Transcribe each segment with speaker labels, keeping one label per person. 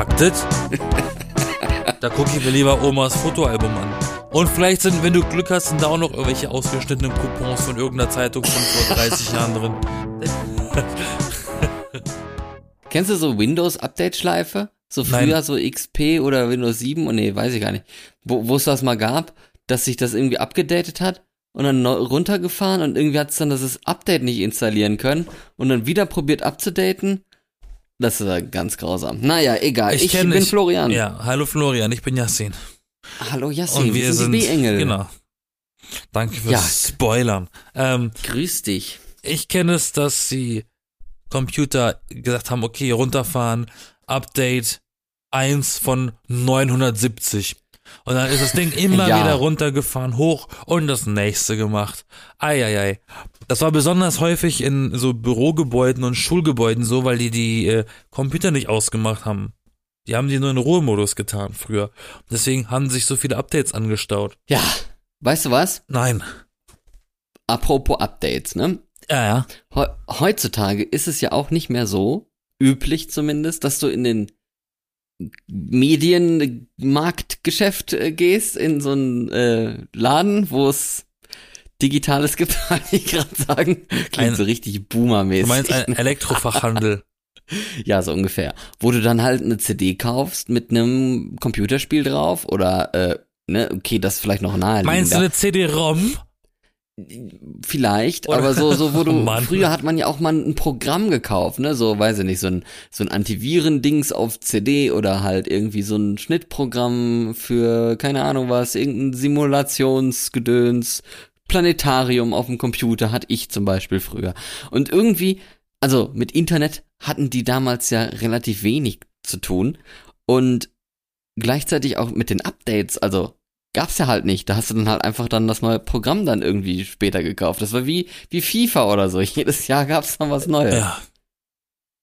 Speaker 1: Faktet? da gucke ich mir lieber Omas Fotoalbum an. Und vielleicht sind, wenn du Glück hast, sind da auch noch irgendwelche ausgeschnittenen Coupons von irgendeiner Zeitung von vor 30 Jahren drin.
Speaker 2: Kennst du so Windows-Update-Schleife? So früher
Speaker 1: Nein.
Speaker 2: so XP oder Windows 7? Oh nee, weiß ich gar nicht. Wo es das mal gab, dass sich das irgendwie abgedatet hat und dann runtergefahren und irgendwie hat es dann das Update nicht installieren können und dann wieder probiert abzudaten. Das ist ja ganz grausam. Naja, egal. Ich,
Speaker 1: kenn-
Speaker 2: bin Florian.
Speaker 1: Ja, hallo Florian, ich bin Yassin.
Speaker 2: Hallo Yassin,
Speaker 1: Und wir sind,
Speaker 2: die B-Engel.
Speaker 1: genau. Danke fürs
Speaker 2: Ja.
Speaker 1: Spoilern. Ähm,
Speaker 2: Grüß dich.
Speaker 1: ich kenne es, dass die Computer gesagt haben, okay, runterfahren, Update 1 von 970. Und dann ist das Ding immer
Speaker 2: Ja.
Speaker 1: wieder runtergefahren, hoch und das nächste gemacht. Eieiei. Das war besonders häufig in so Bürogebäuden und Schulgebäuden so, weil die die äh, Computer nicht ausgemacht haben. Die haben die nur in Ruhemodus getan früher. Deswegen haben sich so viele Updates angestaut.
Speaker 2: Ja, weißt du was?
Speaker 1: Nein.
Speaker 2: Apropos Updates, ne?
Speaker 1: Ja, ja.
Speaker 2: Heu- Heutzutage ist es ja auch nicht mehr so, üblich zumindest, dass du in den Medienmarktgeschäft äh, gehst, in so einen äh, Laden, wo es Digitales gibt, wollte ich gerade sagen. Klingt
Speaker 1: Ein-
Speaker 2: so richtig boomermäßig.
Speaker 1: Du meinst ein Elektrofachhandel.
Speaker 2: ja, so ungefähr. Wo du dann halt eine CD kaufst mit einem Computerspiel drauf oder, äh, ne, okay, das ist vielleicht noch naheliegender.
Speaker 1: Meinst du eine CD-ROM?
Speaker 2: Vielleicht,
Speaker 1: Oder-
Speaker 2: aber so, so, wo du,
Speaker 1: Oh
Speaker 2: früher hat man ja auch mal ein Programm gekauft, ne, so, weiß ich nicht, so ein, so ein Antiviren-Dings auf CD oder halt irgendwie so ein Schnittprogramm für, keine Ahnung was, irgendein Simulationsgedöns, Planetarium auf dem Computer hatte ich zum Beispiel früher. Und irgendwie, also mit Internet hatten die damals ja relativ wenig zu tun und gleichzeitig auch mit den Updates, also gab's ja halt nicht. Da hast du dann halt einfach dann das neue Programm dann irgendwie später gekauft. Das war wie, wie FIFA oder so. Jedes Jahr gab's dann was Neues.
Speaker 1: Ja.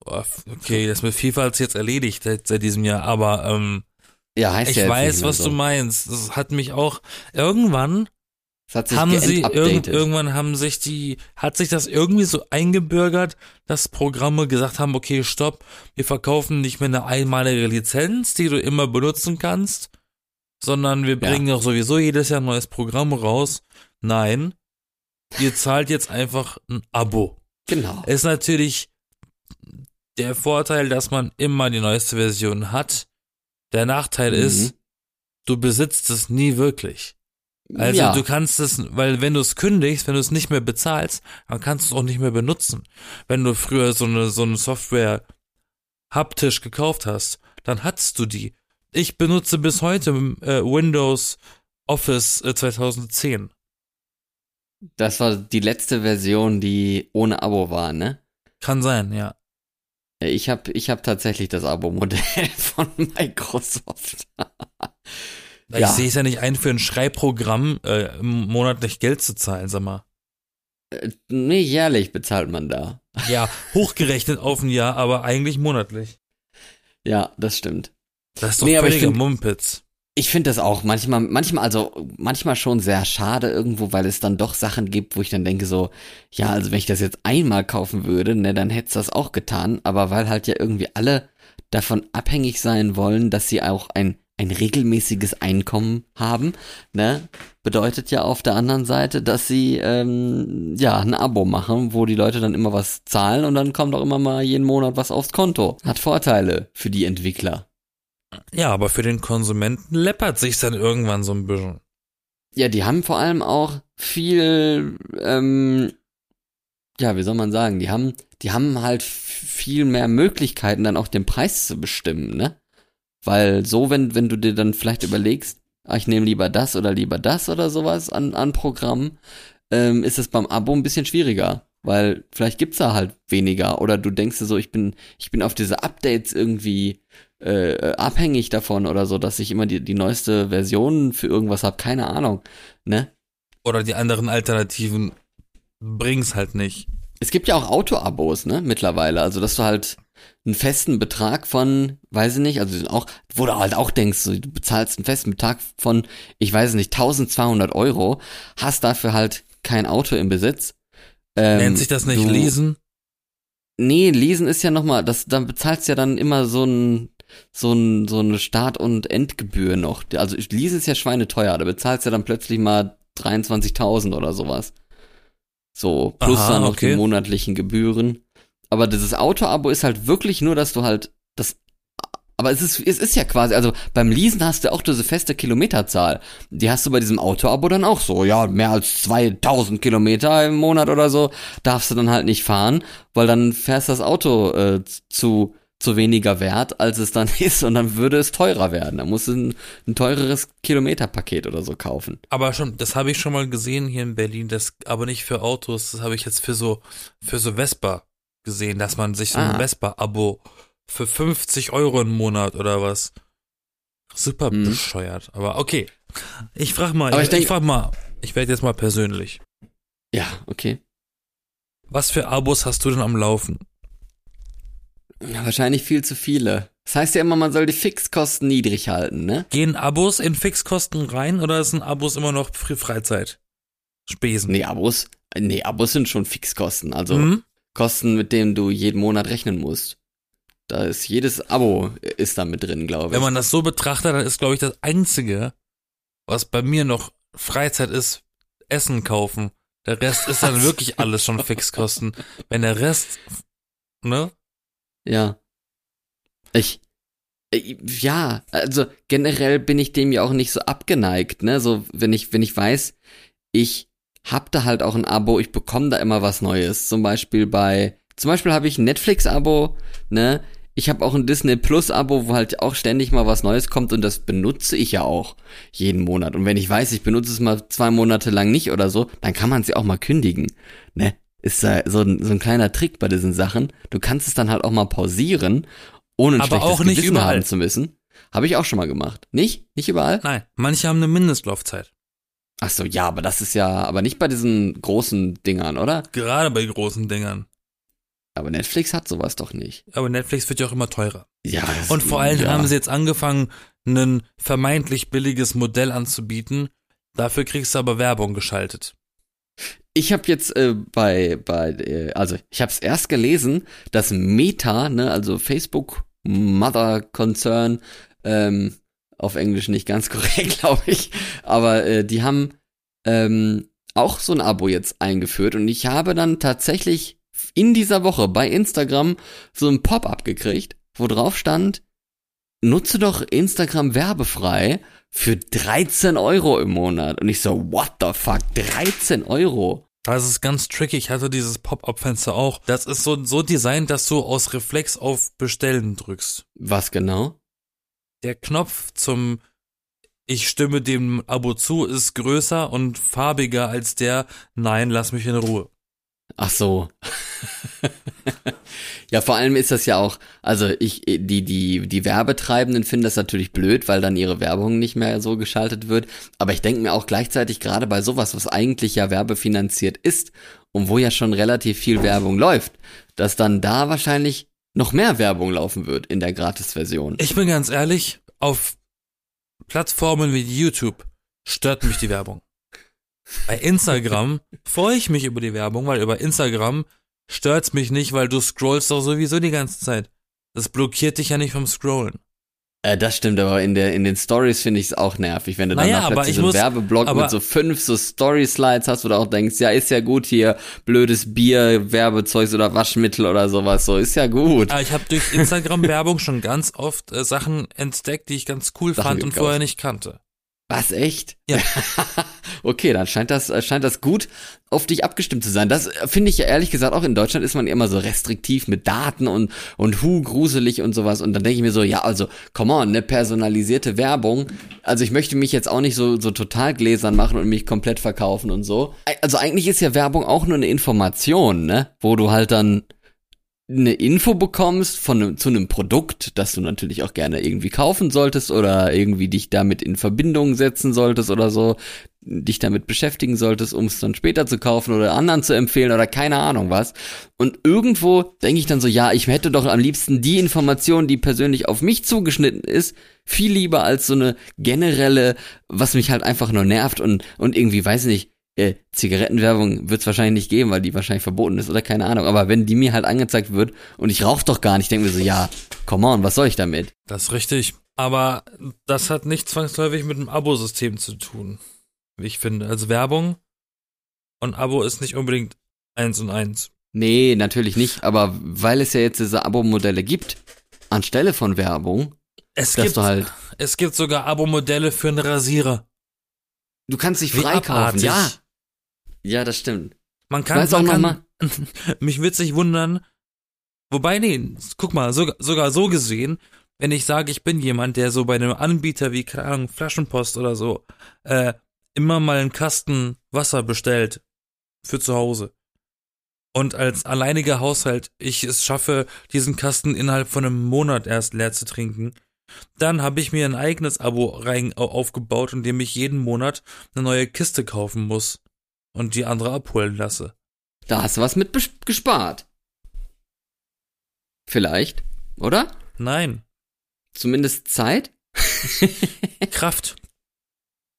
Speaker 1: Okay, das mit FIFA hat jetzt erledigt seit, seit diesem Jahr, aber ähm,
Speaker 2: Ja, heißt
Speaker 1: ich
Speaker 2: ja
Speaker 1: weiß, was
Speaker 2: so.
Speaker 1: du meinst. Das hat mich auch irgendwann
Speaker 2: Es hat sich
Speaker 1: haben sie
Speaker 2: geupdatet.
Speaker 1: irgendwann haben sich die hat sich das irgendwie so eingebürgert, dass Programme gesagt haben, okay, stopp, wir verkaufen nicht mehr eine einmalige Lizenz, die du immer benutzen kannst, sondern wir
Speaker 2: Ja.
Speaker 1: bringen auch sowieso jedes Jahr ein neues Programm raus. Nein, ihr zahlt jetzt einfach ein Abo.
Speaker 2: Genau.
Speaker 1: ist natürlich der Vorteil, dass man immer die neueste Version hat. Der Nachteil
Speaker 2: Mhm.
Speaker 1: ist, du besitzt es nie wirklich. Also
Speaker 2: ja.
Speaker 1: du kannst es, weil wenn du es kündigst, wenn du es nicht mehr bezahlst, dann kannst du es auch nicht mehr benutzen. Wenn du früher so eine, so eine Software haptisch gekauft hast, dann hattest du die. Ich benutze bis heute äh, Windows Office äh, 2010.
Speaker 2: das war die letzte Version, die ohne Abo war, ne?
Speaker 1: Kann sein, ja.
Speaker 2: Ja, Ich habe ich hab tatsächlich das Abo-Modell von Microsoft.
Speaker 1: Ich
Speaker 2: Ja.
Speaker 1: sehe es ja nicht ein, für ein Schreibprogramm äh, monatlich Geld zu zahlen, sag mal.
Speaker 2: Äh, nee, jährlich bezahlt man da.
Speaker 1: Ja, hochgerechnet auf ein Jahr, aber eigentlich monatlich.
Speaker 2: Ja, das stimmt.
Speaker 1: Das ist doch
Speaker 2: Nee,
Speaker 1: völliger Mumpitz.
Speaker 2: Ich finde das auch manchmal, manchmal, also manchmal schon sehr schade irgendwo, weil es dann doch Sachen gibt, wo ich dann denke so, ja, also wenn ich das jetzt einmal kaufen würde, ne, dann hätte das auch getan, aber weil halt ja irgendwie alle davon abhängig sein wollen, dass sie auch ein, ein regelmäßiges Einkommen haben, ne, bedeutet ja auf der anderen Seite, dass sie, ähm, ja, ein Abo machen, wo die Leute dann immer was zahlen und dann kommt auch immer mal jeden Monat was aufs Konto. Hat Vorteile für die Entwickler.
Speaker 1: Ja, aber für den Konsumenten läppert sich's dann irgendwann so ein bisschen.
Speaker 2: Ja, die haben vor allem auch viel, ähm, ja, wie soll man sagen, die haben, die haben halt viel mehr Möglichkeiten, dann auch den Preis zu bestimmen, ne? Weil so, wenn, wenn du dir dann vielleicht überlegst, ah, ich nehme lieber das oder lieber das oder sowas an, an Programm, ähm, ist es beim Abo ein bisschen schwieriger. Weil vielleicht gibt's da halt weniger. Oder du denkst dir so, ich bin, ich bin auf diese Updates irgendwie äh, abhängig davon oder so, dass ich immer die, die neueste Version für irgendwas hab, keine Ahnung. Ne?
Speaker 1: Oder die anderen Alternativen bring's halt nicht.
Speaker 2: Es gibt ja auch Auto-Abos, ne, mittlerweile. Also, dass du halt einen festen Betrag von, weiß ich nicht, also auch, wo du halt auch denkst, du bezahlst einen festen Betrag von, ich weiß nicht, 1200 Euro, hast dafür halt kein Auto im Besitz. Ähm,
Speaker 1: Nennt sich das nicht
Speaker 2: du-
Speaker 1: Lesen?
Speaker 2: Nee, lesen ist ja nochmal, das, dann bezahlst du ja dann immer so ein, so, ein, so eine Start- und Endgebühr noch. Also Lease ist ja schweineteuer, da bezahlst du ja dann plötzlich mal 23.000 oder sowas. So, plus
Speaker 1: Aha,
Speaker 2: dann noch
Speaker 1: okay.
Speaker 2: die monatlichen Gebühren. Aber dieses Auto-Abo ist halt wirklich nur, dass du halt das aber es ist, es ist ja quasi, also beim Leasen hast du auch diese feste Kilometerzahl. Die hast du bei diesem Auto-Abo dann auch so. Ja, mehr als 2000 Kilometer im Monat oder so darfst du dann halt nicht fahren, weil dann fährst das Auto äh, zu, zu weniger wert, als es dann ist und dann würde es teurer werden. Da musst du ein, ein teureres Kilometerpaket oder so kaufen.
Speaker 1: Aber schon, das habe ich schon mal gesehen hier in Berlin, das aber nicht für Autos, das habe ich jetzt für so, für so Vespa gesehen, dass man sich so ein
Speaker 2: Ah.
Speaker 1: Vespa-Abo für 50 Euro im Monat oder was. Super
Speaker 2: Mhm.
Speaker 1: bescheuert. Aber okay. Ich frag mal,
Speaker 2: Aber
Speaker 1: ich,
Speaker 2: ich denk-
Speaker 1: ich frag mal, ich werde jetzt mal persönlich.
Speaker 2: Ja, okay.
Speaker 1: Was für Abos hast du denn am Laufen?
Speaker 2: Ja, wahrscheinlich viel zu viele. Das heißt ja immer, man soll die Fixkosten niedrig halten, ne?
Speaker 1: Gehen Abos in Fixkosten rein oder sind Abos immer noch Freizeit? Spesen.
Speaker 2: Nee, Abos, nee, Abos sind schon Fixkosten. Also
Speaker 1: Mhm.
Speaker 2: Kosten, mit denen du jeden Monat rechnen musst. Da ist jedes Abo ist da mit drin, glaube ich.
Speaker 1: Wenn man das so betrachtet, dann ist, glaube ich, das Einzige, was bei mir noch Freizeit ist, Essen kaufen. Der Rest ist dann wirklich alles schon Fixkosten. Wenn der Rest, ne?
Speaker 2: Ja. Ich, äh, ja, also generell bin ich dem ja auch nicht so abgeneigt, ne? So, wenn ich, wenn ich weiß, ich hab da halt auch ein Abo, ich bekomme da immer was Neues. Zum Beispiel bei, zum Beispiel habe ich ein Netflix-Abo, ne? Ich habe auch ein Disney Plus-Abo, wo halt auch ständig mal was Neues kommt und das benutze ich ja auch jeden Monat. Und wenn ich weiß, ich benutze es mal zwei Monate lang nicht oder so, dann kann man ja auch mal kündigen, ne? Ist da so ein, so ein kleiner Trick bei diesen Sachen. Du kannst es dann halt auch mal pausieren, ohne ein
Speaker 1: Aber
Speaker 2: schlechtes
Speaker 1: auch nicht
Speaker 2: Gewissen
Speaker 1: überall.
Speaker 2: haben zu müssen. Habe ich auch schon mal gemacht. Nicht? Nicht überall?
Speaker 1: Nein, manche haben eine Mindestlaufzeit.
Speaker 2: Ach so, ja, aber das ist ja, aber nicht bei diesen großen Dingern, oder?
Speaker 1: Gerade bei großen Dingern.
Speaker 2: Aber Netflix hat sowas doch nicht.
Speaker 1: Aber Netflix wird ja auch immer teurer.
Speaker 2: Ja.
Speaker 1: Und vor allem
Speaker 2: ja.
Speaker 1: haben sie jetzt angefangen, ein vermeintlich billiges Modell anzubieten. Dafür kriegst du aber Werbung geschaltet.
Speaker 2: Ich habe jetzt äh, bei bei äh, also ich habe es erst gelesen, dass Meta, ne, also Facebook Mother Concern ähm, auf Englisch nicht ganz korrekt, glaube ich, aber äh, die haben ähm, auch so ein Abo jetzt eingeführt und ich habe dann tatsächlich in dieser Woche bei Instagram so ein Pop-up gekriegt, wo drauf stand, nutze doch Instagram werbefrei für 13 Euro im Monat. Und ich so, what the fuck, 13 Euro?
Speaker 1: Das ist ganz tricky. Ich hatte dieses Pop-up-Fenster auch. Das ist so, so designt, dass du aus Reflex auf Bestellen drückst.
Speaker 2: Was genau?
Speaker 1: Der Knopf zum Ich stimme dem Abo zu ist größer und farbiger als der Nein, lass mich in Ruhe.
Speaker 2: Ach so. ja, vor allem ist das ja auch, also ich, die, die, die Werbetreibenden finden das natürlich blöd, weil dann ihre Werbung nicht mehr so geschaltet wird. Aber ich denke mir auch gleichzeitig gerade bei sowas, was eigentlich ja werbefinanziert ist und wo ja schon relativ viel Werbung läuft, dass dann da wahrscheinlich noch mehr Werbung laufen wird in der Gratis-Version.
Speaker 1: Ich bin ganz ehrlich, auf Plattformen wie YouTube stört mich die Werbung. Bei Instagram freue ich mich über die Werbung, weil über Instagram stört's mich nicht, weil du scrollst doch sowieso die ganze Zeit. Das blockiert dich ja nicht vom Scrollen.
Speaker 2: Äh, das stimmt, aber in der in den Stories finde ich es auch nervig, wenn du dann
Speaker 1: Naja,
Speaker 2: plötzlich
Speaker 1: ich
Speaker 2: so einen
Speaker 1: muss-
Speaker 2: Werbeblock mit so fünf so Story-Slides hast, wo du auch denkst, ja, ist ja gut hier, blödes Bier, Werbezeugs oder Waschmittel oder sowas, so, ist ja gut.
Speaker 1: Aber ich habe durch Instagram-Werbung schon ganz oft äh, Sachen entdeckt, die ich ganz cool
Speaker 2: Sachen
Speaker 1: fand und
Speaker 2: gekauft.
Speaker 1: vorher nicht kannte.
Speaker 2: Was, echt?
Speaker 1: Ja.
Speaker 2: okay, dann scheint das, äh, scheint das gut auf dich abgestimmt zu sein. Das äh, finde ich ja ehrlich gesagt auch in Deutschland ist man immer so restriktiv mit Daten und, und hu, gruselig und sowas. Und dann denke ich mir so, ja, also, come on, ne, personalisierte Werbung. Also ich möchte mich jetzt auch nicht so, so total gläsern machen und mich komplett verkaufen und so. Also eigentlich ist ja Werbung auch nur eine Information, ne? Wo du halt dann eine Info bekommst von einem, zu einem Produkt, das du natürlich auch gerne irgendwie kaufen solltest oder irgendwie dich damit in Verbindung setzen solltest oder so, dich damit beschäftigen solltest, um es dann später zu kaufen oder anderen zu empfehlen oder keine Ahnung was. Und irgendwo denke ich dann so, ja, ich hätte doch am liebsten die Information, die persönlich auf mich zugeschnitten ist, viel lieber als so eine generelle, was mich halt einfach nur nervt und, und irgendwie, weiß nicht, äh, Zigarettenwerbung wird es wahrscheinlich nicht geben, weil die wahrscheinlich verboten ist oder keine Ahnung. Aber wenn die mir halt angezeigt wird und ich rauche doch gar nicht, denke mir so, ja, come on, was soll ich damit?
Speaker 1: Das ist richtig. Aber das hat nicht zwangsläufig mit dem Abo-System zu tun, wie ich finde. Also Werbung und Abo ist nicht unbedingt eins und eins.
Speaker 2: Nee, natürlich nicht. Aber weil es ja jetzt diese Abo-Modelle gibt, anstelle von Werbung,
Speaker 1: Es gibt,
Speaker 2: halt,
Speaker 1: es gibt sogar Abo-Modelle für einen Rasierer.
Speaker 2: du kannst dich freikaufen. Ja, ja, das stimmt.
Speaker 1: Man kann,
Speaker 2: weiß auch
Speaker 1: man
Speaker 2: noch
Speaker 1: kann
Speaker 2: mal,
Speaker 1: mich wird sich wundern. Wobei, nee, guck mal, sogar, sogar so gesehen, wenn ich sage, ich bin jemand, der so bei einem Anbieter wie, keine Ahnung, Flaschenpost oder so, äh, immer mal einen Kasten Wasser bestellt für zu Hause. Und als alleiniger Haushalt ich es schaffe, diesen Kasten innerhalb von einem Monat erst leer zu trinken, dann habe ich mir ein eigenes Abo rein au- aufgebaut, in dem ich jeden Monat eine neue Kiste kaufen muss und die andere abholen lasse.
Speaker 2: da hast du was mit gespart. Vielleicht, oder?
Speaker 1: Nein,
Speaker 2: Zumindest Zeit?
Speaker 1: Kraft.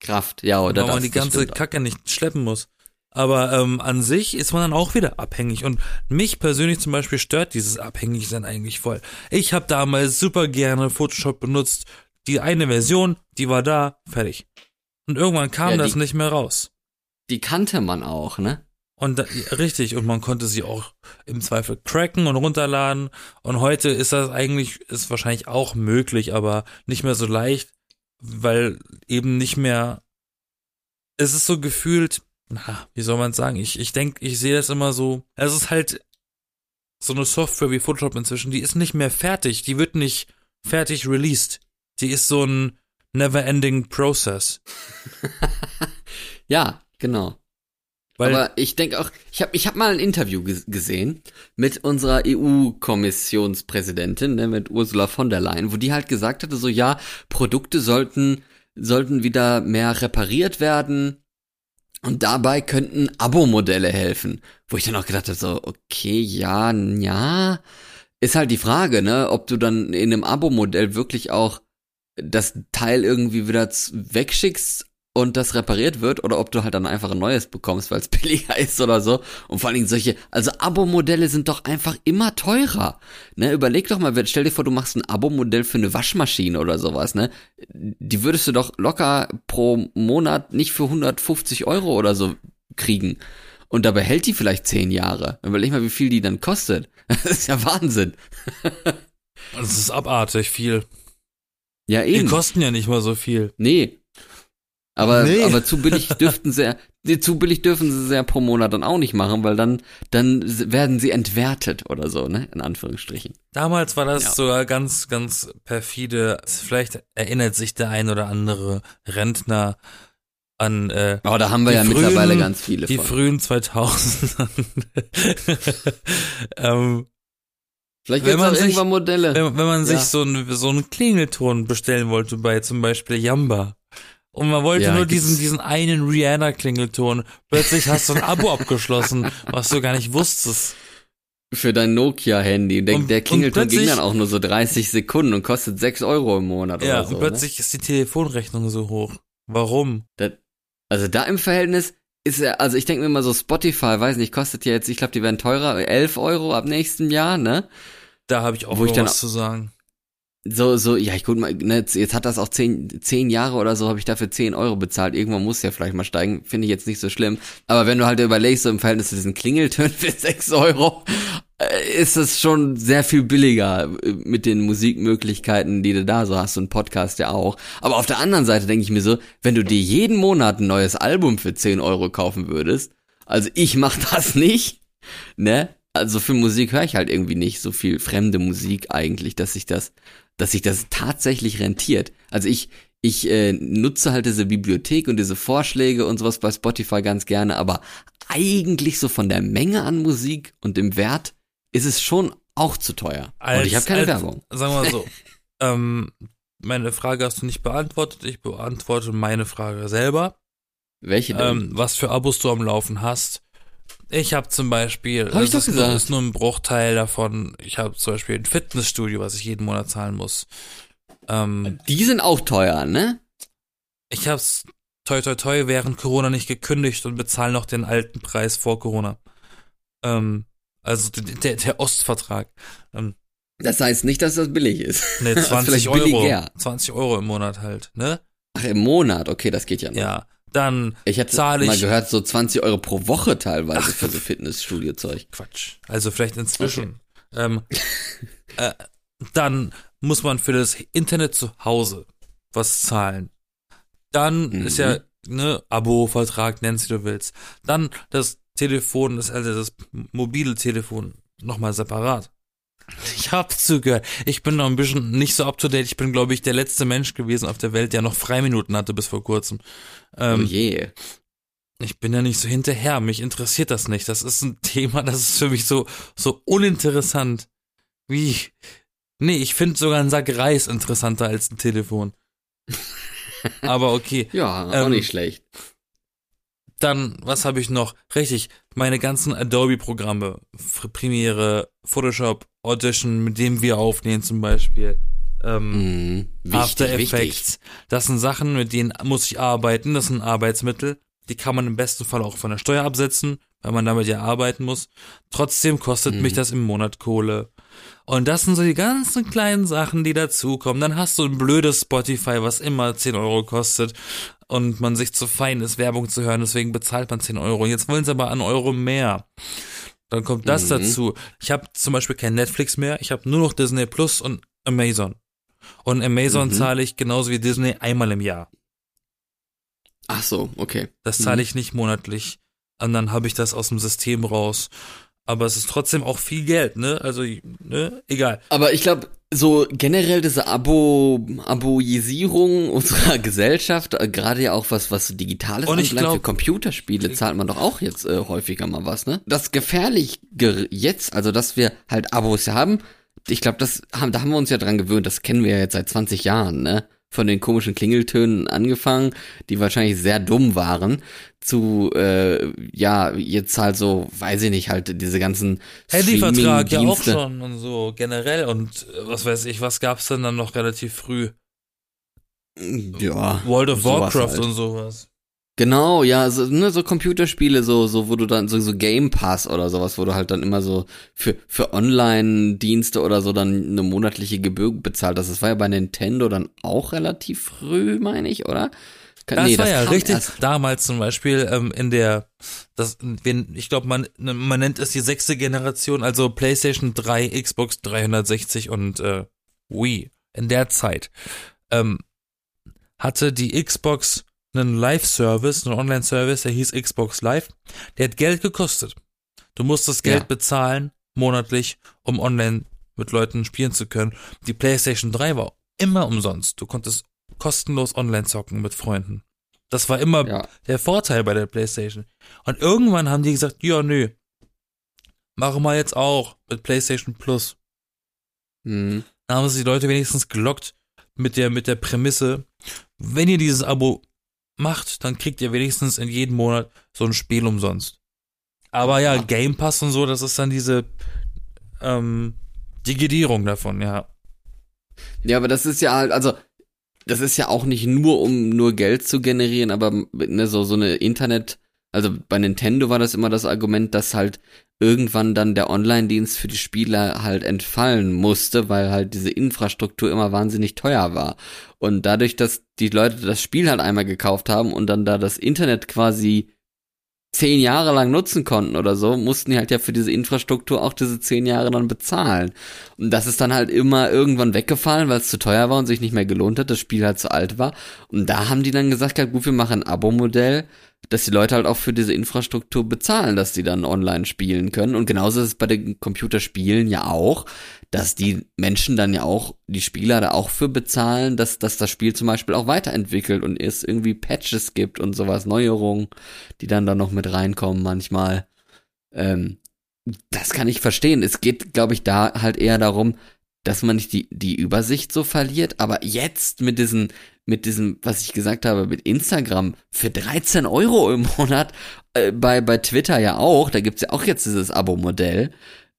Speaker 2: Kraft, ja, oder
Speaker 1: weil man die ganze. Kacke nicht schleppen muss. Aber ähm, an sich ist man dann auch wieder abhängig. Und mich persönlich zum Beispiel stört dieses Abhängigsein eigentlich voll. Ich habe damals super gerne Photoshop benutzt. Die eine Version, die war da, fertig. Und irgendwann kam
Speaker 2: Ja,
Speaker 1: das nicht mehr raus.
Speaker 2: Die kannte man auch, ne?
Speaker 1: Und da, richtig, und man konnte sie auch im Zweifel cracken und runterladen. Und heute ist das eigentlich, ist wahrscheinlich auch möglich, aber nicht mehr so leicht, weil eben nicht mehr, es ist so gefühlt, na, wie soll man sagen? Ich, ich denke, ich sehe das immer so, es ist halt so eine Software wie Photoshop inzwischen, die ist nicht mehr fertig, die wird nicht fertig released. Die ist so ein never-ending process.
Speaker 2: Ja, genau.
Speaker 1: Weil,
Speaker 2: Aber ich denke auch, ich habe ich hab mal ein Interview ges gesehen mit unserer EU-Kommissionspräsidentin, ne, mit Ursula von der Leyen, wo die halt gesagt hatte, so ja, Produkte sollten, sollten wieder mehr repariert werden und dabei könnten Abo-Modelle helfen. Wo ich dann auch gedacht habe, so, okay, ja, ja, ist halt die Frage, ne, ob du dann in einem Abo-Modell wirklich auch das Teil irgendwie wieder wegschickst und das repariert wird oder ob du halt dann einfach ein neues bekommst, weil es billiger ist oder so. Und vor allen Dingen solche, also Abo-Modelle sind doch einfach immer teurer. Ne, überleg doch mal, stell dir vor, du machst ein Abo-Modell für eine Waschmaschine oder sowas, ne? Die würdest du doch locker pro Monat nicht für 150 Euro oder so kriegen. Und dabei hält die vielleicht 10 Jahre. Überleg mal, wie viel die dann kostet. Das ist ja Wahnsinn.
Speaker 1: das ist abartig viel.
Speaker 2: Ja,
Speaker 1: Die
Speaker 2: eben.
Speaker 1: kosten ja nicht mal so viel.
Speaker 2: Nee. Aber,
Speaker 1: Nee.
Speaker 2: aber zu billig dürften sie, nee, zu billig dürfen sie ja pro Monat dann auch nicht machen, weil dann, dann werden sie entwertet oder so, ne, in Anführungsstrichen.
Speaker 1: Damals war das
Speaker 2: Ja.
Speaker 1: sogar ganz, ganz perfide. Vielleicht erinnert sich der ein oder andere Rentner an äh,
Speaker 2: Aber da haben wir
Speaker 1: Die
Speaker 2: ja
Speaker 1: frühen-
Speaker 2: mittlerweile ganz viele
Speaker 1: die
Speaker 2: von.
Speaker 1: frühen 2000 ähm,
Speaker 2: Vielleicht
Speaker 1: wenn man
Speaker 2: auch
Speaker 1: sich-
Speaker 2: irgendwann Modelle.
Speaker 1: wenn, wenn man sich
Speaker 2: Ja.
Speaker 1: so einen so einen Klingelton bestellen wollte bei zum Beispiel Yamba und man wollte
Speaker 2: Ja,
Speaker 1: nur diesen diesen einen Rihanna Klingelton, plötzlich hast du ein Abo abgeschlossen, was du gar nicht wusstest.
Speaker 2: für dein Nokia-Handy. Der, der Klingelton ging dann auch nur so 30 Sekunden und kostet 6 Euro im Monat
Speaker 1: Ja,
Speaker 2: oder so.
Speaker 1: und plötzlich ist die Telefonrechnung so hoch. Warum?
Speaker 2: Ne? Also da im Verhältnis ist ja, also ich denke mir mal so, Spotify, weiß nicht, kostet ja jetzt, ich glaube, die werden teurer, 11 Euro ab nächstem Jahr, ne?
Speaker 1: Da habe ich auch
Speaker 2: Wo
Speaker 1: noch was zu sagen.
Speaker 2: So, so, ja, ich gut mal, ne, jetzt, hat das auch zehn, zehn Jahre oder so, habe ich dafür 10 Euro bezahlt. Irgendwann muss ja vielleicht mal steigen, finde ich jetzt nicht so schlimm. Aber wenn du halt überlegst, so im Verhältnis zu diesen Klingeltönen für 6 Euro, äh, ist es schon sehr viel billiger äh, mit den Musikmöglichkeiten, die du da so hast, und Podcast ja auch. Aber auf der anderen Seite denke ich mir so, wenn du dir jeden Monat ein neues Album für 10 Euro kaufen würdest, also ich mach das nicht, ne? Also für Musik höre ich halt irgendwie nicht so viel fremde Musik eigentlich, dass sich das, dass sich das tatsächlich rentiert. Also ich, ich äh, nutze halt diese Bibliothek und diese Vorschläge und sowas bei Spotify ganz gerne, aber eigentlich so von der Menge an Musik und dem Wert ist es schon auch zu teuer. und ich habe keine
Speaker 1: als,
Speaker 2: Werbung.
Speaker 1: Sagen wir mal so. ähm, meine Frage hast du nicht beantwortet. Ich beantworte meine Frage selber.
Speaker 2: Welche denn?
Speaker 1: Ähm, was für Abos du am Laufen hast. Ich habe zum Beispiel,
Speaker 2: Hab ich
Speaker 1: das nur,
Speaker 2: gesagt.
Speaker 1: ist nur ein Bruchteil davon. Ich habe zum Beispiel ein Fitnessstudio, was ich jeden Monat zahlen muss. Ähm,
Speaker 2: die sind auch teuer, ne?
Speaker 1: ich hab's toi toi toi während Corona nicht gekündigt und bezahlen noch den alten Preis vor Corona. Ähm, also der, der Ostvertrag. Ähm,
Speaker 2: das heißt nicht, dass das billig ist.
Speaker 1: Nee, 20 Euro. Billiger. 20 Euro im Monat halt, ne?
Speaker 2: Ach, im Monat, okay, das geht ja noch.
Speaker 1: Ja. Dann
Speaker 2: ich zahle ich mal gehört, so 20 Euro pro Woche teilweise Ach, für so Fitnessstudio-Zeug.
Speaker 1: Quatsch. Also vielleicht inzwischen. Okay. Ähm, äh, dann muss man für das Internet zu Hause was zahlen. Dann mhm. ist ja, ne, Abo-Vertrag, nennst wie du willst. Dann das Telefon, das, also das mobile Telefon nochmal separat. Ich hab zugehört. Ich bin noch ein bisschen nicht so up to date. Ich bin, glaube ich, der letzte Mensch gewesen auf der Welt, der noch Freiminuten hatte bis vor kurzem.
Speaker 2: Ähm, oh je.
Speaker 1: Ich bin ja nicht so hinterher. Mich interessiert das nicht. Das ist ein Thema, das ist für mich so, so uninteressant. Wie? Nee, ich finde sogar ein Sack Reis interessanter als ein Telefon. Aber okay.
Speaker 2: ja, auch ähm, nicht schlecht.
Speaker 1: Dann, was habe ich noch? Richtig, meine ganzen Adobe-Programme, Premiere, Photoshop, Audition, mit dem wir aufnehmen zum Beispiel. Ähm, mm, wichtig, After Effects. Wichtig. Das sind Sachen, mit denen muss ich arbeiten. Das sind Arbeitsmittel. Die kann man im besten Fall auch von der Steuer absetzen, weil man damit ja arbeiten muss. Trotzdem kostet mm. mich das im Monat Kohle. Und das sind so die ganzen kleinen Sachen, die dazukommen. Dann hast du ein blödes Spotify, was immer 10 Euro kostet und man sich zu fein ist, Werbung zu hören, deswegen bezahlt man 10 Euro. Jetzt wollen sie aber an Euro mehr. Dann kommt das mhm. dazu. Ich habe zum Beispiel kein Netflix mehr, ich habe nur noch Disney Plus und Amazon. Und Amazon mhm. zahle ich genauso wie Disney einmal im Jahr.
Speaker 2: Ach so, okay.
Speaker 1: Das zahle mhm. ich nicht monatlich. Und dann habe ich das aus dem System raus aber es ist trotzdem auch viel Geld, ne? Also, ne? Egal.
Speaker 2: Aber ich glaube, so generell diese Abo, Aboisierung unserer Gesellschaft, äh, gerade ja auch was, was Digitales
Speaker 1: Und ich glaub,
Speaker 2: für Computerspiele zahlt man doch auch jetzt äh, häufiger mal was, ne? Das gefährlich jetzt, also dass wir halt Abos haben, ich glaube, das haben, da haben wir uns ja dran gewöhnt, das kennen wir ja jetzt seit 20 Jahren, ne? Von den komischen Klingeltönen angefangen, die wahrscheinlich sehr dumm waren, zu, äh, ja, jetzt halt so, weiß ich nicht, halt diese ganzen
Speaker 1: Handyvertrag ja auch schon und so generell und äh, was weiß ich, was gab's denn dann noch relativ früh?
Speaker 2: Ja.
Speaker 1: World of Warcraft halt. und sowas.
Speaker 2: Genau, ja, so, ne, so Computerspiele, so, so, wo du dann, so, so Game Pass oder sowas, wo du halt dann immer so für, für Online-Dienste oder so dann eine monatliche Gebühr bezahlt hast. Das war ja bei Nintendo dann auch relativ früh, meine ich, oder?
Speaker 1: Das nee, war das ja richtig. Erst. Damals zum Beispiel ähm, in der, das, ich glaube, man, man nennt es die sechste Generation, also PlayStation 3, Xbox 360 und äh, Wii. In der Zeit ähm, hatte die Xbox einen Live-Service, einen Online-Service, der hieß Xbox Live. Der hat Geld gekostet. Du musst das Geld ja. bezahlen, monatlich, um online mit Leuten spielen zu können. Die PlayStation 3 war immer umsonst. Du konntest kostenlos online zocken mit Freunden. Das war immer ja. der Vorteil bei der PlayStation. Und irgendwann haben die gesagt, ja, nö, machen wir jetzt auch mit PlayStation Plus. Mhm. Da haben sie die Leute wenigstens gelockt mit der, mit der Prämisse, wenn ihr dieses Abo macht, dann kriegt ihr wenigstens in jedem Monat so ein Spiel umsonst. Aber ja, Game Pass und so, das ist dann diese ähm, Digidierung davon, ja.
Speaker 2: Ja, aber das ist ja halt, also das ist ja auch nicht nur, um nur Geld zu generieren, aber ne, so, so eine Internet, also bei Nintendo war das immer das Argument, dass halt irgendwann dann der Online-Dienst für die Spieler halt entfallen musste, weil halt diese Infrastruktur immer wahnsinnig teuer war. Und dadurch, dass die Leute das Spiel halt einmal gekauft haben und dann da das Internet quasi zehn Jahre lang nutzen konnten oder so, mussten die halt ja für diese Infrastruktur auch diese zehn Jahre dann bezahlen. Und das ist dann halt immer irgendwann weggefallen, weil es zu teuer war und sich nicht mehr gelohnt hat, das Spiel halt zu alt war. Und da haben die dann gesagt, gut, wir machen ein Abo-Modell, dass die Leute halt auch für diese Infrastruktur bezahlen, dass die dann online spielen können. Und genauso ist es bei den Computerspielen ja auch, dass die Menschen dann ja auch, die Spieler da auch für bezahlen, dass, dass das Spiel zum Beispiel auch weiterentwickelt und es irgendwie Patches gibt und sowas, Neuerungen, die dann da noch mit reinkommen manchmal. Ähm, das kann ich verstehen. Es geht, glaube ich, da halt eher darum, dass man nicht die, die Übersicht so verliert. Aber jetzt mit diesen, mit diesem, was ich gesagt habe, mit Instagram für 13 Euro im Monat, äh, bei, bei Twitter ja auch, da gibt's ja auch jetzt dieses Abo-Modell,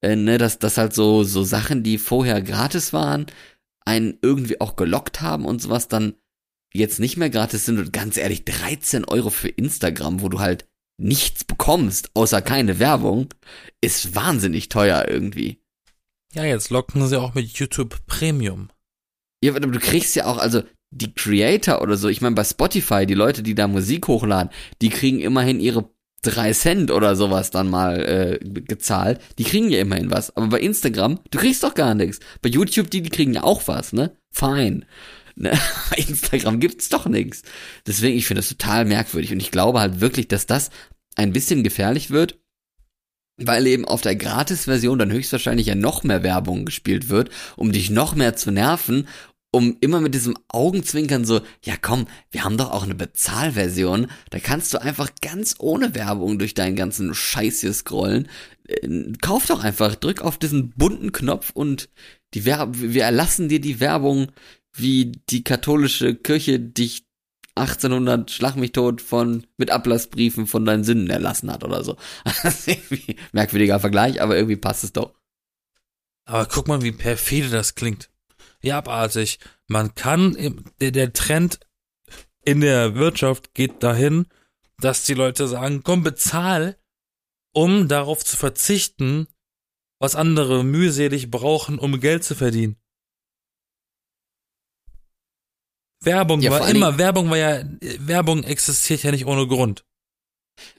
Speaker 2: äh, ne, dass, dass halt so, so Sachen, die vorher gratis waren, einen irgendwie auch gelockt haben und sowas dann jetzt nicht mehr gratis sind und ganz ehrlich, 13 Euro für Instagram, wo du halt nichts bekommst, außer keine Werbung, ist wahnsinnig teuer irgendwie.
Speaker 1: Ja, jetzt locken sie auch mit YouTube Premium.
Speaker 2: Ja, aber du kriegst ja auch, also die Creator oder so, ich meine bei Spotify, die Leute, die da Musik hochladen, die kriegen immerhin ihre drei Cent oder sowas dann mal äh, gezahlt. Die kriegen ja immerhin was. Aber bei Instagram, du kriegst doch gar nichts. Bei YouTube, die, die kriegen ja auch was, ne? Fine. Ne? Bei Instagram gibt's doch nichts. Deswegen, ich finde das total merkwürdig. Und ich glaube halt wirklich, dass das ein bisschen gefährlich wird, weil eben auf der Gratis-Version dann höchstwahrscheinlich ja noch mehr Werbung gespielt wird, um dich noch mehr zu nerven um immer mit diesem Augenzwinkern so, ja komm, wir haben doch auch eine Bezahlversion, da kannst du einfach ganz ohne Werbung durch deinen ganzen Scheiß hier scrollen. Äh, kauf doch einfach, drück auf diesen bunten Knopf und die Werb wir erlassen dir die Werbung, wie die katholische Kirche dich 1800 Schlag mich tot von mit Ablassbriefen von deinen Sinnen erlassen hat oder so. Merkwürdiger Vergleich, aber irgendwie passt es doch.
Speaker 1: Aber guck mal, wie perfide das klingt wie abartig. Man kann, der, der Trend in der Wirtschaft geht dahin, dass die Leute sagen, komm, bezahl, um darauf zu verzichten, was andere mühselig brauchen, um Geld zu verdienen. Werbung ja, war immer, Werbung war ja, Werbung existiert ja nicht ohne Grund.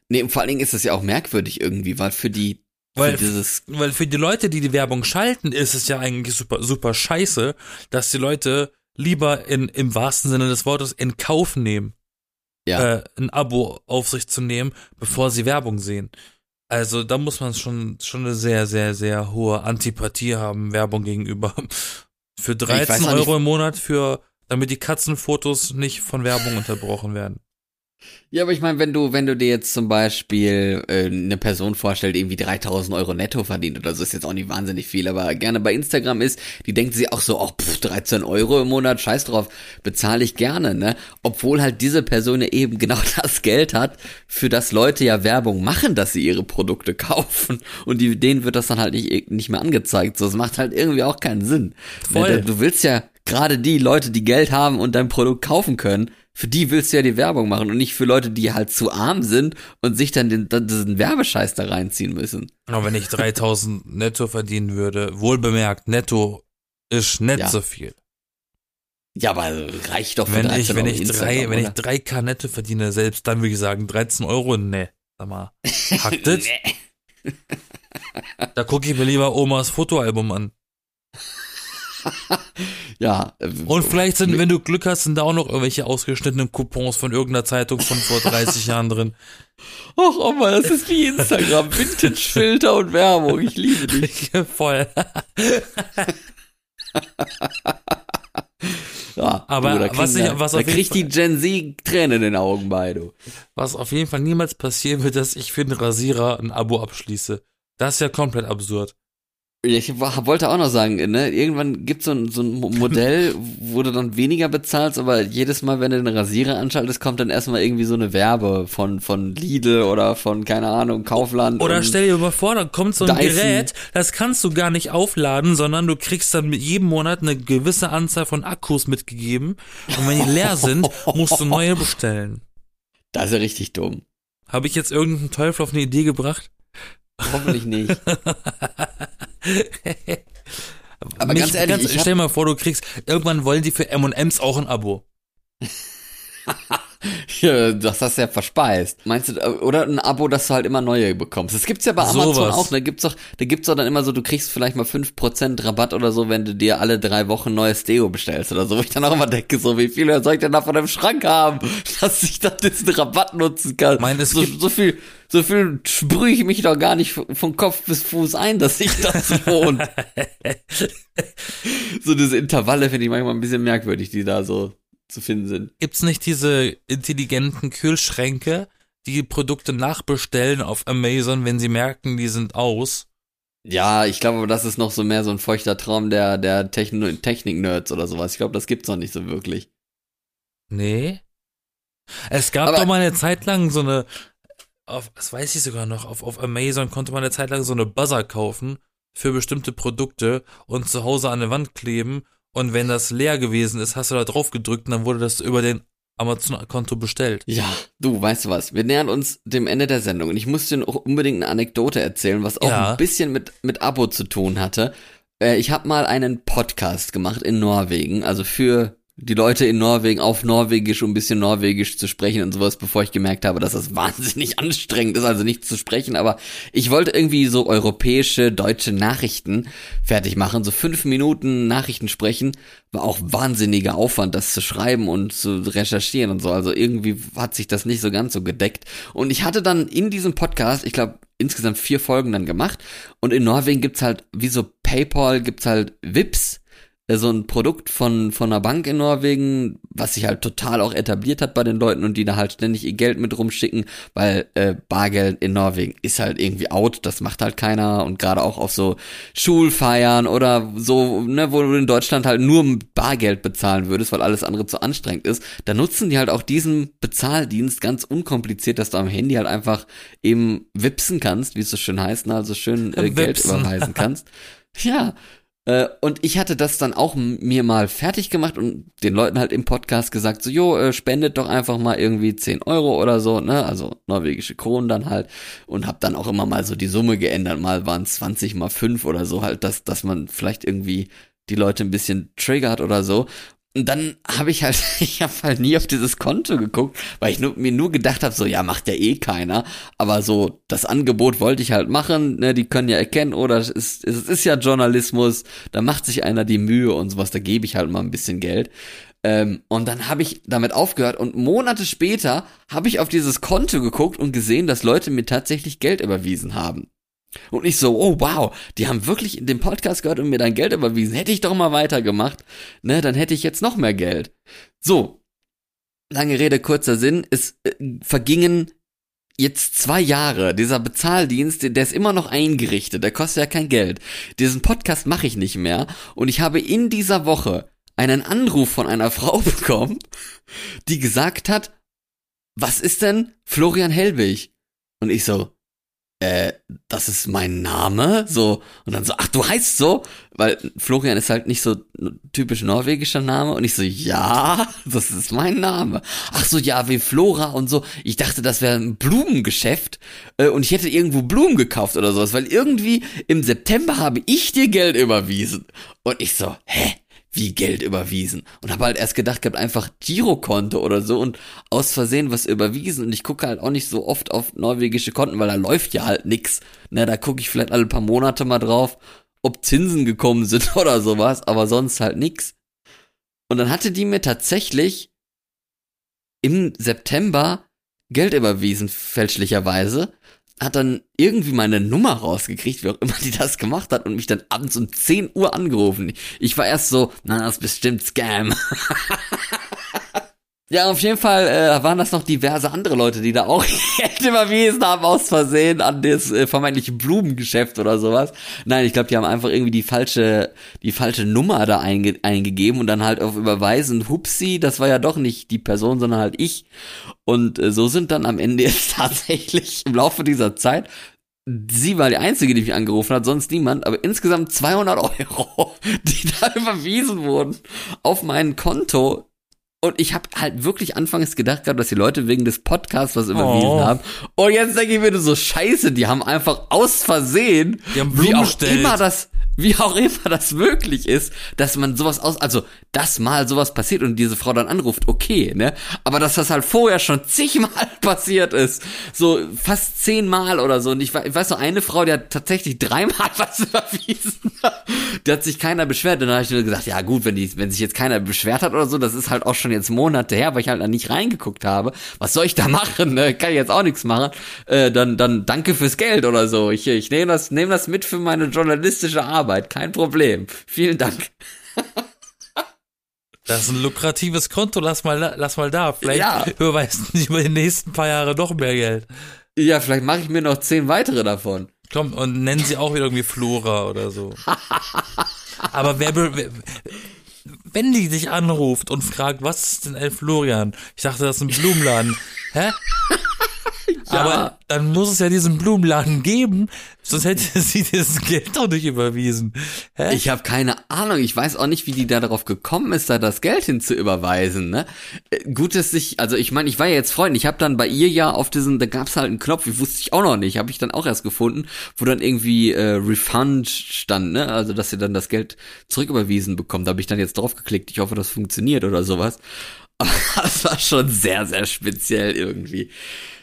Speaker 2: Nee, und vor allen Dingen ist es ja auch merkwürdig irgendwie, weil für die
Speaker 1: weil, dieses weil für die Leute, die die Werbung schalten, ist es ja eigentlich super, super scheiße, dass die Leute lieber in, im wahrsten Sinne des Wortes in Kauf nehmen, ja. äh, ein Abo auf sich zu nehmen, bevor sie Werbung sehen. Also da muss man schon, schon eine sehr, sehr, sehr hohe Antipathie haben, Werbung gegenüber. Für 13 Euro im Monat für, damit die Katzenfotos nicht von Werbung unterbrochen werden.
Speaker 2: Ja, aber ich meine, wenn du, wenn du dir jetzt zum Beispiel äh, eine Person vorstellst, die irgendwie 3000 Euro netto verdient oder so, ist jetzt auch nicht wahnsinnig viel, aber gerne bei Instagram ist, die denkt sich auch so, ach, pff, 13 Euro im Monat, scheiß drauf, bezahle ich gerne, ne? Obwohl halt diese Person ja eben genau das Geld hat, für das Leute ja Werbung machen, dass sie ihre Produkte kaufen und die, denen wird das dann halt nicht, nicht mehr angezeigt. So, es macht halt irgendwie auch keinen Sinn. Ne, Voll. Du willst ja gerade die Leute, die Geld haben und dein Produkt kaufen können, für die willst du ja die Werbung machen und nicht für Leute, die halt zu arm sind und sich dann den, diesen Werbescheiß da reinziehen müssen.
Speaker 1: Aber wenn ich 3000 netto verdienen würde, wohl bemerkt, netto ist nicht ja. so viel.
Speaker 2: Ja, aber reicht doch für
Speaker 1: wenn ich, wenn ich drei, wenn ich drei K netto verdiene, selbst dann würde ich sagen, 13 Euro, ne, sag mal, hackt das? da gucke ich mir lieber Omas Fotoalbum an.
Speaker 2: Ja.
Speaker 1: Äh, Und vielleicht sind, wenn du Glück hast, sind da auch noch irgendwelche ausgeschnittenen Coupons von irgendeiner Zeitung von vor 30 Jahren drin.
Speaker 2: Och, Oma, das ist wie Instagram. Vintage-Filter und Werbung. Ich liebe dich.
Speaker 1: Voll.
Speaker 2: ja, aber du, was, ich, was da, da kriegt die Gen Z Tränen in den Augen bei, du.
Speaker 1: Was auf jeden Fall niemals passieren wird, dass ich für einen Rasierer ein Abo abschließe. Das ist ja komplett absurd.
Speaker 2: Ich wollte auch noch sagen, ne, irgendwann gibt so ein, so ein Modell, wo du dann weniger bezahlst, aber jedes Mal, wenn du den Rasierer anschaltest, kommt dann erstmal irgendwie so eine Werbe von, von Lidl oder von, keine Ahnung, Kaufland.
Speaker 1: Oder stell dir mal vor, da kommt so ein Dyson. Gerät, das kannst du gar nicht aufladen, sondern du kriegst dann mit jedem Monat eine gewisse Anzahl von Akkus mitgegeben. Und wenn die leer sind, musst du neue bestellen.
Speaker 2: Das ist ja richtig dumm.
Speaker 1: Habe ich jetzt irgendeinen Teufel auf eine Idee gebracht?
Speaker 2: Hoffentlich nicht.
Speaker 1: Aber Mich, ganz ehrlich, ganz, stell mal vor, du kriegst, irgendwann wollen die für M&M's auch ein Abo.
Speaker 2: ja, das hast du ja verspeist. Meinst du, oder ein Abo, dass du halt immer neue bekommst? Das gibt's ja bei Amazon so auch, da gibt's doch, da gibt's doch dann immer so, du kriegst vielleicht mal fünf Prozent Rabatt oder so, wenn du dir alle drei Wochen neues Deo bestellst oder so, wo ich dann auch immer denke, so, wie viel soll ich denn da von deinem Schrank haben, dass ich dann diesen Rabatt nutzen kann?
Speaker 1: Mein, es
Speaker 2: so, so viel, so viel sprühe ich mich doch gar nicht von Kopf bis Fuß ein, dass sich das lohnt. so diese Intervalle finde ich manchmal ein bisschen merkwürdig, die da so zu finden sind.
Speaker 1: Gibt's nicht diese intelligenten Kühlschränke, die Produkte nachbestellen auf Amazon, wenn sie merken, die sind aus?
Speaker 2: Ja, ich glaube, das ist noch so mehr so ein feuchter Traum der, der Techn Technik-Nerds oder sowas. Ich glaube, das gibt's noch nicht so wirklich.
Speaker 1: Nee. Es gab Aber doch mal eine Zeit lang so eine, auf, das weiß ich sogar noch, auf, auf Amazon konnte man eine Zeit lang so eine Buzzer kaufen für bestimmte Produkte und zu Hause an der Wand kleben Und wenn das leer gewesen ist, hast du da drauf gedrückt und dann wurde das über den Amazon-Konto bestellt.
Speaker 2: Ja, du, weißt du was? Wir nähern uns dem Ende der Sendung und ich muss dir auch unbedingt eine Anekdote erzählen, was auch
Speaker 1: Ja.
Speaker 2: ein bisschen mit, mit Abo zu tun hatte. Äh, ich habe mal einen Podcast gemacht in Norwegen, also für die Leute in Norwegen auf Norwegisch, um ein bisschen Norwegisch zu sprechen und sowas, bevor ich gemerkt habe, dass das wahnsinnig anstrengend ist, also nicht zu sprechen, aber ich wollte irgendwie so europäische, deutsche Nachrichten fertig machen, so fünf Minuten Nachrichten sprechen, war auch wahnsinniger Aufwand, das zu schreiben und zu recherchieren und so, also irgendwie hat sich das nicht so ganz so gedeckt. Und ich hatte dann in diesem Podcast, ich glaube, insgesamt vier Folgen dann gemacht. Und in Norwegen gibt's halt, wie so Paypal, gibt's halt Vips, so ein Produkt von, von einer Bank in Norwegen, was sich halt total auch etabliert hat bei den Leuten und die da halt ständig ihr Geld mit rumschicken, weil äh, Bargeld in Norwegen ist halt irgendwie out, das macht halt keiner und gerade auch auf so Schulfeiern oder so, ne, wo du in Deutschland halt nur Bargeld bezahlen würdest, weil alles andere zu anstrengend ist, da nutzen die halt auch diesen Bezahldienst ganz unkompliziert, dass du am Handy halt einfach eben wipsen kannst, wie es so schön heißt, ne, also schön äh, Geld überweisen kannst. Ja, äh, und ich hatte das dann auch mir mal fertig gemacht und den Leuten halt im Podcast gesagt, so, jo, äh, spendet doch einfach mal irgendwie 10 Euro oder so, ne, also norwegische Kronen dann halt. Und hab dann auch immer mal so die Summe geändert, mal waren es 20 mal 5 oder so halt, dass, dass man vielleicht irgendwie die Leute ein bisschen triggert oder so. Und dann habe ich halt, ich habe halt nie auf dieses Konto geguckt, weil ich nur, mir nur gedacht habe, so ja, macht ja eh keiner. Aber so, das Angebot wollte ich halt machen, ne, die können ja erkennen, oder es ist, es ist ja Journalismus, da macht sich einer die Mühe und sowas, da gebe ich halt mal ein bisschen Geld. Ähm, und dann habe ich damit aufgehört und Monate später habe ich auf dieses Konto geguckt und gesehen, dass Leute mir tatsächlich Geld überwiesen haben. Und ich so, oh wow, die haben wirklich in dem Podcast gehört und mir dann Geld überwiesen. Hätte ich doch mal weitergemacht, ne, dann hätte ich jetzt noch mehr Geld. So, lange Rede, kurzer Sinn, es äh, vergingen jetzt zwei Jahre. Dieser Bezahldienst, der ist immer noch eingerichtet, der kostet ja kein Geld. Diesen Podcast mache ich nicht mehr und ich habe in dieser Woche einen Anruf von einer Frau bekommen, die gesagt hat, was ist denn Florian Helbig? Und ich so, äh, das ist mein Name, so, und dann so, ach, du heißt so, weil Florian ist halt nicht so typisch norwegischer Name, und ich so, ja, das ist mein Name. Ach so, ja, wie Flora und so. Ich dachte, das wäre ein Blumengeschäft, äh, und ich hätte irgendwo Blumen gekauft oder sowas, weil irgendwie im September habe ich dir Geld überwiesen. Und ich so, hä? Wie Geld überwiesen. Und habe halt erst gedacht gehabt, einfach Girokonto oder so und aus Versehen was überwiesen. Und ich gucke halt auch nicht so oft auf norwegische Konten, weil da läuft ja halt nix. Ne, da gucke ich vielleicht alle paar Monate mal drauf, ob Zinsen gekommen sind oder sowas, aber sonst halt nix. Und dann hatte die mir tatsächlich im September Geld überwiesen, fälschlicherweise. Hat dann irgendwie meine Nummer rausgekriegt, wie auch immer die das gemacht hat, und mich dann abends um 10 Uhr angerufen. Ich war erst so, na, das ist bestimmt Scam. Ja, auf jeden Fall äh, waren das noch diverse andere Leute, die da auch Geld überwiesen haben aus Versehen an das äh, vermeintliche Blumengeschäft oder sowas. Nein, ich glaube, die haben einfach irgendwie die falsche, die falsche Nummer da einge eingegeben und dann halt auf Überweisen, hupsi, das war ja doch nicht die Person, sondern halt ich. Und äh, so sind dann am Ende jetzt tatsächlich im Laufe dieser Zeit Sie war die Einzige, die mich angerufen hat, sonst niemand, aber insgesamt 200 Euro, die da überwiesen wurden auf mein Konto. Und ich habe halt wirklich anfangs gedacht gehabt, dass die Leute wegen des Podcasts was überwiesen
Speaker 1: Oh.
Speaker 2: haben. Und jetzt denke ich mir nur so, scheiße, die haben einfach aus Versehen,
Speaker 1: Die haben
Speaker 2: wie auch
Speaker 1: bestellt.
Speaker 2: immer das, wie auch immer das möglich ist, dass man sowas aus, also, dass mal sowas passiert und diese Frau dann anruft, okay, ne? Aber dass das halt vorher schon zigmal passiert ist, so fast zehnmal oder so. Und ich, ich weiß noch, eine Frau, die hat tatsächlich dreimal was überwiesen. da hat sich keiner beschwert. Und dann habe ich nur gesagt, ja gut, wenn, die, wenn sich jetzt keiner beschwert hat oder so, das ist halt auch schon jetzt Monate her, weil ich halt da nicht reingeguckt habe. Was soll ich da machen? Ne? Kann ich jetzt auch nichts machen. Äh, dann, dann danke fürs Geld oder so. Ich, ich nehme das, nehm das mit für meine journalistische Arbeit. Kein Problem. Vielen Dank.
Speaker 1: Das ist ein lukratives Konto, lass mal, lass mal da. Vielleicht
Speaker 2: Ja.
Speaker 1: überweist nicht über die nächsten paar Jahre noch mehr Geld.
Speaker 2: Ja, vielleicht mache ich mir noch zehn weitere davon.
Speaker 1: Komm, und nennen sie auch wieder irgendwie Flora oder so. Aber wer, wer wenn die dich anruft und fragt, was ist denn El Florian? Ich dachte, das ist ein Blumenladen. Hä?
Speaker 2: Ja.
Speaker 1: Aber dann muss es ja diesen Blumenladen geben, sonst hätte sie das Geld doch nicht überwiesen. Hä?
Speaker 2: Ich habe keine Ahnung. Ich weiß auch nicht, wie die da darauf gekommen ist, da das Geld hin zu überweisen. Ne? Äh, Gut, dass ich, also ich meine, ich war ja jetzt Freund. Ich habe dann bei ihr ja auf diesen, da gab's halt einen Knopf, ich wusste ich auch noch nicht, habe ich dann auch erst gefunden, wo dann irgendwie äh, Refund stand, ne? Also dass sie dann das Geld zurücküberwiesen bekommt. Da habe ich dann jetzt drauf geklickt. Ich hoffe, das funktioniert oder sowas. Aber das war schon sehr, sehr speziell irgendwie.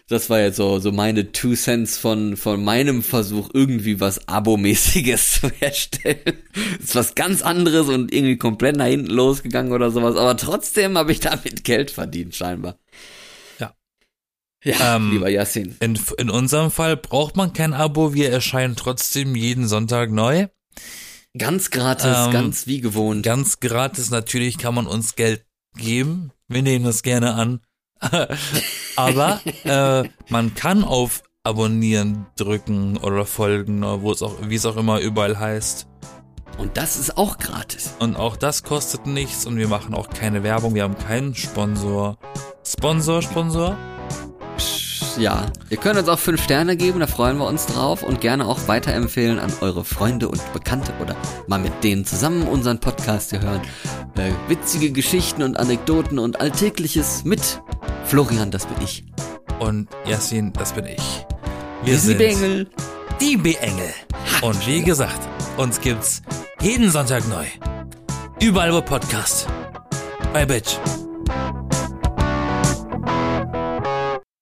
Speaker 2: Das war jetzt so, so meine Two Cents von, von meinem Versuch, irgendwie was Abo-mäßiges zu herstellen. Das ist was ganz anderes und irgendwie komplett nach hinten losgegangen oder sowas. Aber trotzdem habe ich damit Geld verdient, scheinbar.
Speaker 1: Ja.
Speaker 2: Ja,
Speaker 1: Ähm,
Speaker 2: lieber Yassin.
Speaker 1: In, in unserem Fall braucht man kein Abo, wir erscheinen trotzdem jeden Sonntag neu.
Speaker 2: Ganz gratis,
Speaker 1: ähm,
Speaker 2: ganz wie gewohnt.
Speaker 1: Ganz gratis natürlich kann man uns Geld geben. Wir nehmen das gerne an. Aber äh, man kann auf Abonnieren drücken oder folgen, oder wo es auch, wie es auch immer überall heißt.
Speaker 2: Und das ist auch gratis.
Speaker 1: Und auch das kostet nichts und wir machen auch keine Werbung. Wir haben keinen Sponsor. Sponsor, Sponsor?
Speaker 2: Ja, ihr könnt uns auch fünf Sterne geben, da freuen wir uns drauf und gerne auch weiterempfehlen an eure Freunde und Bekannte oder mal mit denen zusammen unseren Podcast hier hören. Äh, witzige Geschichten und Anekdoten und Alltägliches mit Florian, das bin ich.
Speaker 1: Und Yassin, das bin ich.
Speaker 2: Wir
Speaker 1: Wir sind
Speaker 2: die Bengel.
Speaker 1: die B-Engel. Und wie gesagt, uns gibt's jeden Sonntag neu. Überall wo Podcast. Bei Bitch.